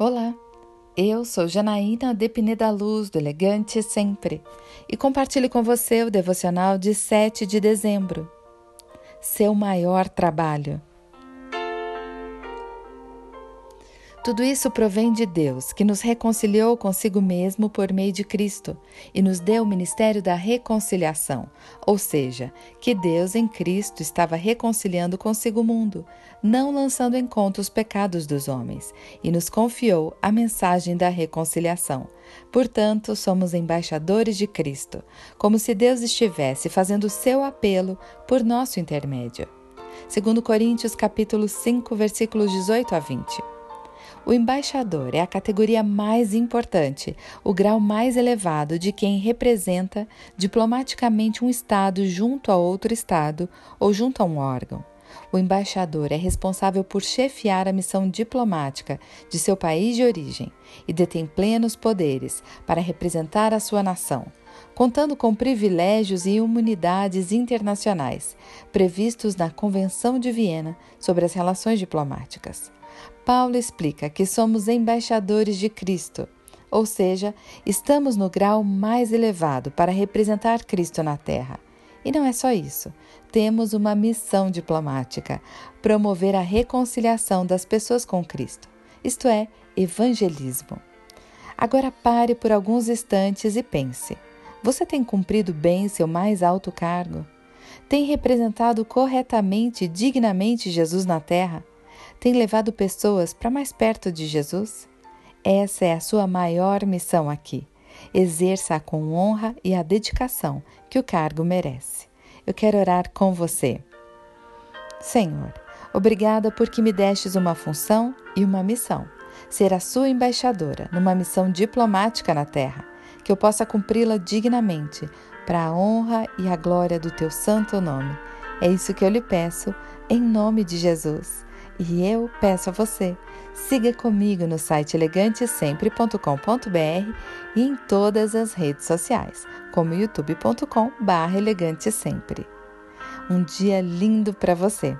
Olá, eu sou Janaína de Pineda Luz, do Elegante Sempre, e compartilho com você o devocional de 7 de dezembro. Seu maior trabalho. Tudo isso provém de Deus, que nos reconciliou consigo mesmo por meio de Cristo e nos deu o ministério da reconciliação, ou seja, que Deus em Cristo estava reconciliando consigo o mundo, não lançando em conta os pecados dos homens, e nos confiou a mensagem da reconciliação. Portanto, somos embaixadores de Cristo, como se Deus estivesse fazendo seu apelo por nosso intermédio. Segundo Coríntios capítulo 5, versículos 18 a 20. O embaixador é a categoria mais importante, o grau mais elevado de quem representa diplomaticamente um Estado junto a outro Estado ou junto a um órgão. O embaixador é responsável por chefiar a missão diplomática de seu país de origem e detém plenos poderes para representar a sua nação, contando com privilégios e imunidades internacionais previstos na Convenção de Viena sobre as Relações Diplomáticas. Paulo explica que somos embaixadores de Cristo, ou seja, estamos no grau mais elevado para representar Cristo na Terra. E não é só isso. Temos uma missão diplomática: promover a reconciliação das pessoas com Cristo, isto é, evangelismo. Agora pare por alguns instantes e pense: você tem cumprido bem seu mais alto cargo? Tem representado corretamente e dignamente Jesus na terra? tem levado pessoas para mais perto de Jesus? Essa é a sua maior missão aqui. Exerça com honra e a dedicação que o cargo merece. Eu quero orar com você. Senhor, obrigada porque me destes uma função e uma missão. Ser a sua embaixadora numa missão diplomática na terra, que eu possa cumpri-la dignamente, para a honra e a glória do teu santo nome. É isso que eu lhe peço, em nome de Jesus. E eu peço a você, siga comigo no site elegantesempre.com.br e em todas as redes sociais, como youtube.com/elegantesempre. Um dia lindo para você.